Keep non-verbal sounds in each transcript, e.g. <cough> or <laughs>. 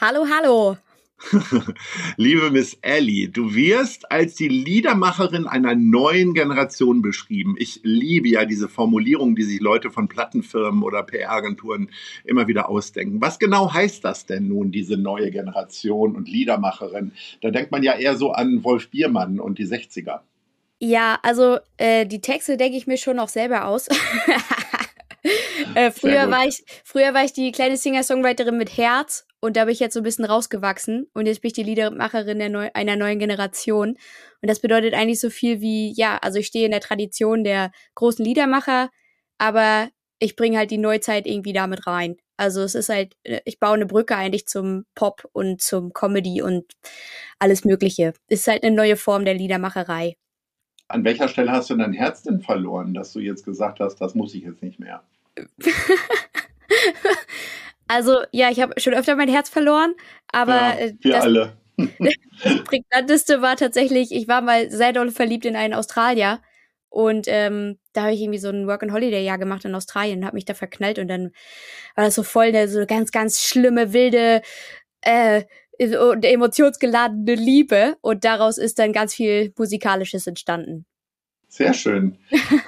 Hallo, hallo. <laughs> Liebe Miss Ellie, du wirst als die Liedermacherin einer neuen Generation beschrieben. Ich liebe ja diese Formulierung, die sich Leute von Plattenfirmen oder PR-Agenturen immer wieder ausdenken. Was genau heißt das denn nun, diese neue Generation und Liedermacherin? Da denkt man ja eher so an Wolf Biermann und die 60er. Ja, also äh, die Texte denke ich mir schon noch selber aus. <laughs> äh, früher, war ich, früher war ich die kleine Singer-Songwriterin mit Herz und da bin ich jetzt so ein bisschen rausgewachsen und jetzt bin ich die Liedermacherin Neu einer neuen Generation. Und das bedeutet eigentlich so viel wie, ja, also ich stehe in der Tradition der großen Liedermacher, aber ich bringe halt die Neuzeit irgendwie damit rein. Also es ist halt, äh, ich baue eine Brücke eigentlich zum Pop und zum Comedy und alles Mögliche. Es ist halt eine neue Form der Liedermacherei. An welcher Stelle hast du dein Herz denn verloren, dass du jetzt gesagt hast, das muss ich jetzt nicht mehr? <laughs> Also, ja, ich habe schon öfter mein Herz verloren, aber ja, äh, wir das, alle. <laughs> <laughs> das prägnanteste war tatsächlich, ich war mal sehr doll verliebt in einen Australier und ähm, da habe ich irgendwie so ein Work-and-Holiday-Jahr gemacht in Australien und habe mich da verknallt und dann war das so voll eine so ganz, ganz schlimme, wilde, äh, emotionsgeladene Liebe und daraus ist dann ganz viel Musikalisches entstanden. Sehr schön.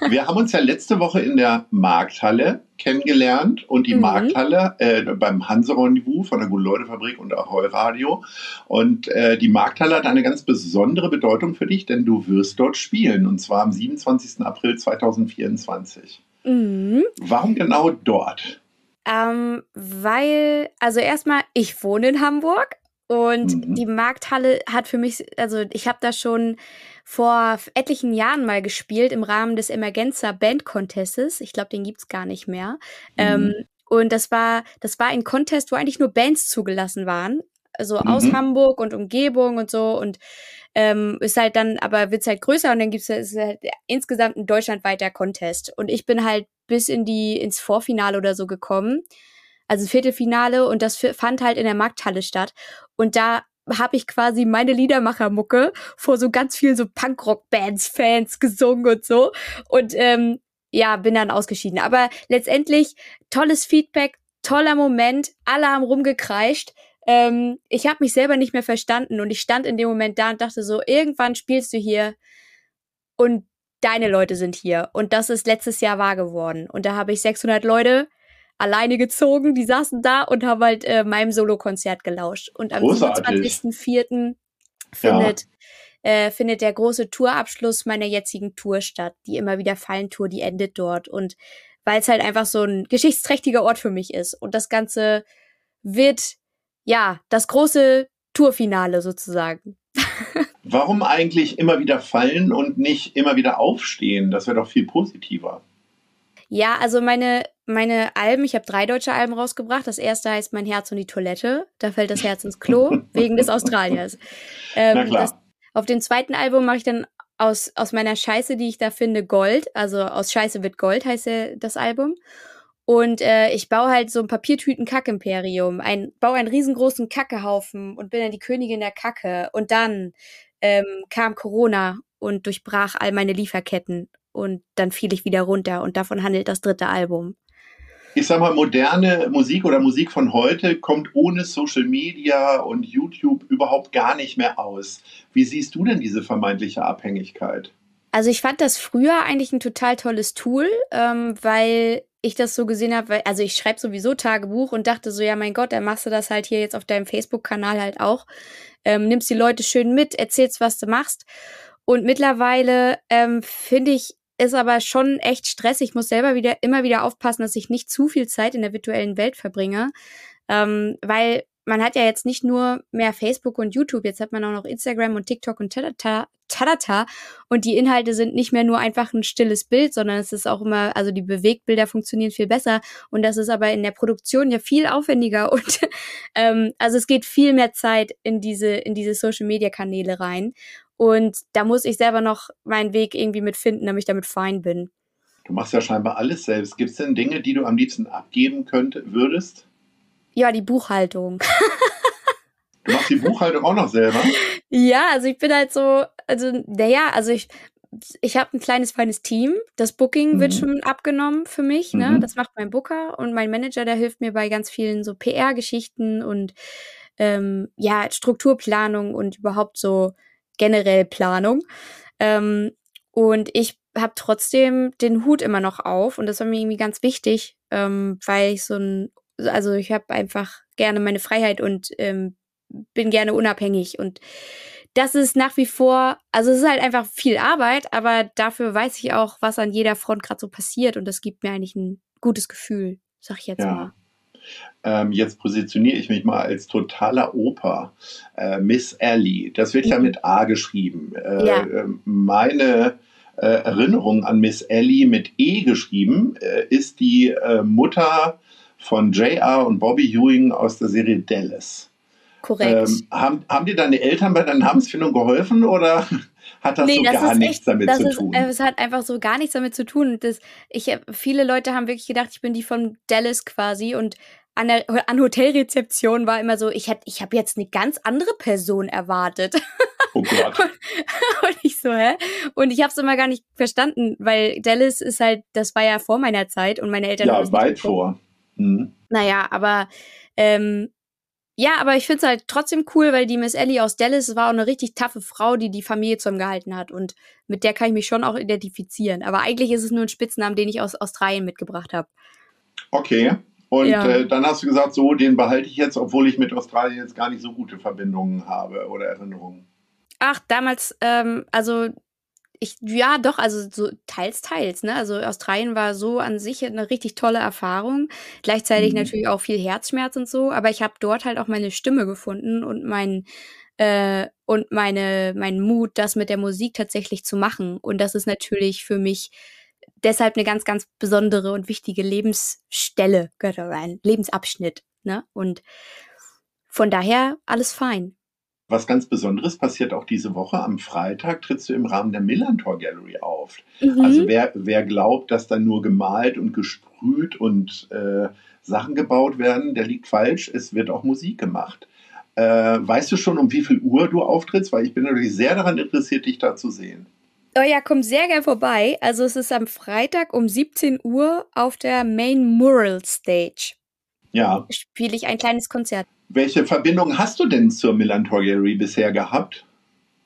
Wir haben uns ja letzte Woche in der Markthalle kennengelernt und die mhm. Markthalle äh, beim Hanse Rendezvous von der Gute-Leute-Fabrik und Ahoi Radio. Und äh, die Markthalle hat eine ganz besondere Bedeutung für dich, denn du wirst dort spielen und zwar am 27. April 2024. Mhm. Warum genau dort? Ähm, weil, also erstmal, ich wohne in Hamburg und mhm. die Markthalle hat für mich, also ich habe da schon vor etlichen Jahren mal gespielt im Rahmen des Emergenza Band Contestes. Ich glaube, den gibt's gar nicht mehr. Mhm. Ähm, und das war, das war ein Contest, wo eigentlich nur Bands zugelassen waren. Also mhm. aus Hamburg und Umgebung und so. Und ähm, ist halt dann, aber wird's halt größer und dann gibt's ist halt insgesamt ein deutschlandweiter Contest. Und ich bin halt bis in die, ins Vorfinale oder so gekommen also Viertelfinale und das fand halt in der Markthalle statt. Und da habe ich quasi meine Liedermachermucke vor so ganz vielen so Punkrock-Bands, Fans gesungen und so. Und ähm, ja, bin dann ausgeschieden. Aber letztendlich tolles Feedback, toller Moment, alle haben rumgekreischt. Ähm, ich habe mich selber nicht mehr verstanden und ich stand in dem Moment da und dachte so, irgendwann spielst du hier und deine Leute sind hier. Und das ist letztes Jahr wahr geworden. Und da habe ich 600 Leute alleine gezogen. Die saßen da und haben halt äh, meinem Solokonzert gelauscht. Und am 27.04. findet, ja. äh, findet der große Tourabschluss meiner jetzigen Tour statt. Die immer wieder fallen Tour, die endet dort. Und weil es halt einfach so ein geschichtsträchtiger Ort für mich ist. Und das Ganze wird, ja, das große Tourfinale sozusagen. <laughs> Warum eigentlich immer wieder fallen und nicht immer wieder aufstehen? Das wäre doch viel positiver. Ja, also meine, meine Alben, ich habe drei deutsche Alben rausgebracht. Das erste heißt Mein Herz und die Toilette. Da fällt das Herz ins Klo, <laughs> wegen des Australiers. Ähm. Das, auf dem zweiten Album mache ich dann aus, aus meiner Scheiße, die ich da finde, Gold. Also aus Scheiße wird Gold heißt ja das Album. Und äh, ich baue halt so ein Papiertüten-Kack-Imperium. Ein, baue einen riesengroßen Kackehaufen und bin dann die Königin der Kacke. Und dann ähm, kam Corona und durchbrach all meine Lieferketten und dann fiel ich wieder runter und davon handelt das dritte Album. Ich sag mal, moderne Musik oder Musik von heute kommt ohne Social Media und YouTube überhaupt gar nicht mehr aus. Wie siehst du denn diese vermeintliche Abhängigkeit? Also ich fand das früher eigentlich ein total tolles Tool, ähm, weil ich das so gesehen habe, also ich schreibe sowieso Tagebuch und dachte so, ja mein Gott, dann machst du das halt hier jetzt auf deinem Facebook-Kanal halt auch. Ähm, nimmst die Leute schön mit, erzählst, was du machst. Und mittlerweile ähm, finde ich ist aber schon echt stressig. Ich muss selber wieder immer wieder aufpassen, dass ich nicht zu viel Zeit in der virtuellen Welt verbringe, ähm, weil man hat ja jetzt nicht nur mehr Facebook und YouTube, jetzt hat man auch noch Instagram und TikTok und tadata, tadata. Und die Inhalte sind nicht mehr nur einfach ein stilles Bild, sondern es ist auch immer, also die Bewegtbilder funktionieren viel besser. Und das ist aber in der Produktion ja viel aufwendiger. <laughs> Und ähm, also es geht viel mehr Zeit in diese, in diese Social Media Kanäle rein. Und da muss ich selber noch meinen Weg irgendwie mitfinden, damit ich damit fein bin. Du machst ja scheinbar alles selbst. Gibt es denn Dinge, die du am liebsten abgeben könntest, würdest? Ja, die Buchhaltung. <laughs> du machst die Buchhaltung auch noch selber? Ja, also ich bin halt so, also, naja, also ich, ich habe ein kleines, feines Team. Das Booking mhm. wird schon abgenommen für mich. Ne? Mhm. Das macht mein Booker und mein Manager, der hilft mir bei ganz vielen so PR-Geschichten und ähm, ja, Strukturplanung und überhaupt so generell Planung. Ähm, und ich habe trotzdem den Hut immer noch auf und das war mir irgendwie ganz wichtig, ähm, weil ich so ein also ich habe einfach gerne meine Freiheit und ähm, bin gerne unabhängig und das ist nach wie vor, also es ist halt einfach viel Arbeit, aber dafür weiß ich auch, was an jeder Front gerade so passiert und das gibt mir eigentlich ein gutes Gefühl, sag ich jetzt ja. mal. Ähm, jetzt positioniere ich mich mal als totaler Opa. Äh, Miss Ellie, das wird mhm. ja mit A geschrieben. Äh, ja. Meine äh, Erinnerung an Miss Ellie mit E geschrieben äh, ist die äh, Mutter von J.R. und Bobby Ewing aus der Serie Dallas. Korrekt. Ähm, haben, haben dir deine Eltern bei der Namensfindung geholfen oder <laughs> hat das nee, so das gar nichts echt, damit zu ist, tun? Äh, es hat einfach so gar nichts damit zu tun. Das, ich, viele Leute haben wirklich gedacht, ich bin die von Dallas quasi und an der an Hotelrezeption war immer so, ich hätte, ich habe jetzt eine ganz andere Person erwartet. Oh Gott. <laughs> und, und ich so, hä? Und ich habe es immer gar nicht verstanden, weil Dallas ist halt, das war ja vor meiner Zeit und meine Eltern. Ja, weit vor. Mhm. Naja, aber ähm, ja, aber ich finde es halt trotzdem cool, weil die Miss Ellie aus Dallas war auch eine richtig taffe Frau, die die Familie zusammengehalten hat. Und mit der kann ich mich schon auch identifizieren. Aber eigentlich ist es nur ein Spitznamen, den ich aus Australien mitgebracht habe. Okay. Und ja. äh, dann hast du gesagt, so, den behalte ich jetzt, obwohl ich mit Australien jetzt gar nicht so gute Verbindungen habe oder Erinnerungen. Ach, damals, ähm, also ich, ja, doch, also so teils, teils, ne? Also Australien war so an sich eine richtig tolle Erfahrung. Gleichzeitig mhm. natürlich auch viel Herzschmerz und so, aber ich habe dort halt auch meine Stimme gefunden und mein äh, und meine, mein Mut, das mit der Musik tatsächlich zu machen. Und das ist natürlich für mich deshalb eine ganz, ganz besondere und wichtige Lebensstelle, gehört rein, Lebensabschnitt, ne? Und von daher alles fein. Was ganz Besonderes passiert auch diese Woche. Am Freitag trittst du im Rahmen der Millantor Gallery auf. Mhm. Also wer, wer glaubt, dass da nur gemalt und gesprüht und äh, Sachen gebaut werden, der liegt falsch. Es wird auch Musik gemacht. Äh, weißt du schon, um wie viel Uhr du auftrittst? Weil ich bin natürlich sehr daran interessiert, dich da zu sehen. Oh ja, komm sehr gern vorbei. Also es ist am Freitag um 17 Uhr auf der Main Mural Stage. Ja. Spiele ich ein kleines Konzert. Welche Verbindung hast du denn zur Millantor Gallery bisher gehabt?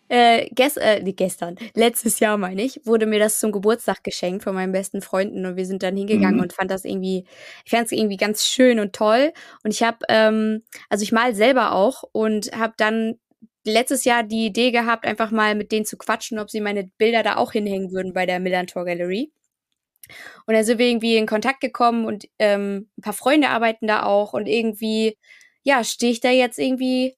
Äh, gest äh, gestern, letztes Jahr meine ich, wurde mir das zum Geburtstag geschenkt von meinen besten Freunden und wir sind dann hingegangen mhm. und fand das irgendwie, ich fand es irgendwie ganz schön und toll und ich habe, ähm, also ich mal selber auch und habe dann letztes Jahr die Idee gehabt, einfach mal mit denen zu quatschen, ob sie meine Bilder da auch hinhängen würden bei der Millantor Gallery. Und dann sind wir irgendwie in Kontakt gekommen und ähm, ein paar Freunde arbeiten da auch und irgendwie ja, stehe ich da jetzt irgendwie,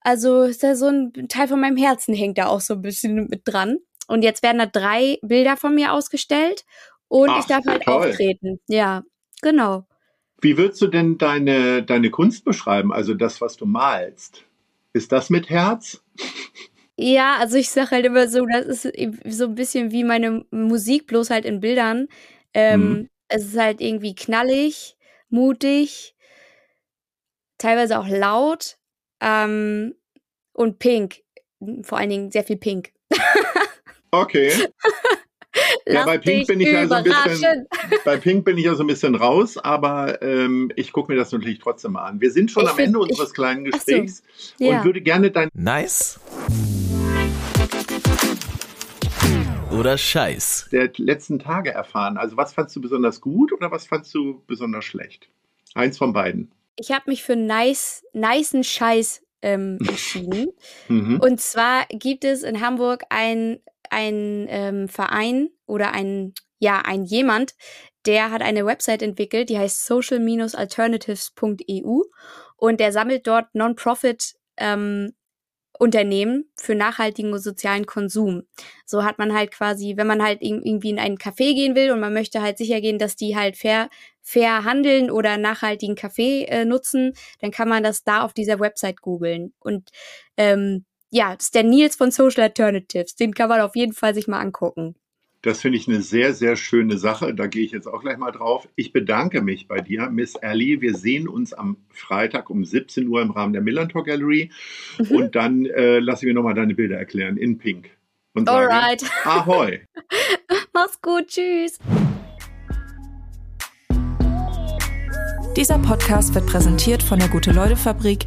also ist da so ein Teil von meinem Herzen hängt da auch so ein bisschen mit dran. Und jetzt werden da drei Bilder von mir ausgestellt und Ach, ich darf halt toll. auftreten. Ja, genau. Wie würdest du denn deine, deine Kunst beschreiben, also das, was du malst? Ist das mit Herz? Ja, also ich sage halt immer so, das ist so ein bisschen wie meine Musik, bloß halt in Bildern. Ähm, mhm. Es ist halt irgendwie knallig, mutig, teilweise auch laut ähm, und pink. Vor allen Dingen sehr viel pink. <laughs> Okay. <laughs> ja, bei Pink bin ich ja so ein bisschen, bei Pink bin ich ja so ein bisschen raus, aber ähm, ich gucke mir das natürlich trotzdem mal an. Wir sind schon ich am Ende unseres ich, kleinen Gesprächs so, ja. und würde gerne dein Nice oder Scheiß der letzten Tage erfahren. Also was fandst du besonders gut oder was fandst du besonders schlecht? Eins von beiden ich habe mich für nice, nicen Scheiß ähm, <laughs> entschieden. mhm. Und zwar gibt es in Hamburg ein, ein ähm, Verein oder ein, ja, ein jemand, der hat eine Website entwickelt, die heißt social-alternatives.eu und der sammelt dort Non-Profit ähm, Unternehmen für nachhaltigen und sozialen Konsum. So hat man halt quasi, wenn man halt irgendwie in einen Café gehen will und man möchte halt sicher gehen, dass die halt fair, fair handeln oder nachhaltigen Kaffee äh, nutzen, dann kann man das da auf dieser Website googeln. Und ähm, ja, das ist der Nils von Social Alternatives. Den kann man auf jeden Fall sich mal angucken. Das finde ich eine sehr, sehr schöne Sache. Da gehe ich jetzt auch gleich mal drauf. Ich bedanke mich bei dir, Miss Ellie. Wir sehen uns am Freitag um 17 Uhr im Rahmen der Millantor Gallery. Mhm. Und dann äh, lasse ich mir nochmal deine Bilder erklären in Pink. Und sage, Alright. Ahoi. <laughs> Mach's gut. Tschüss. Dieser Podcast wird präsentiert von der Gute-Leute-Fabrik,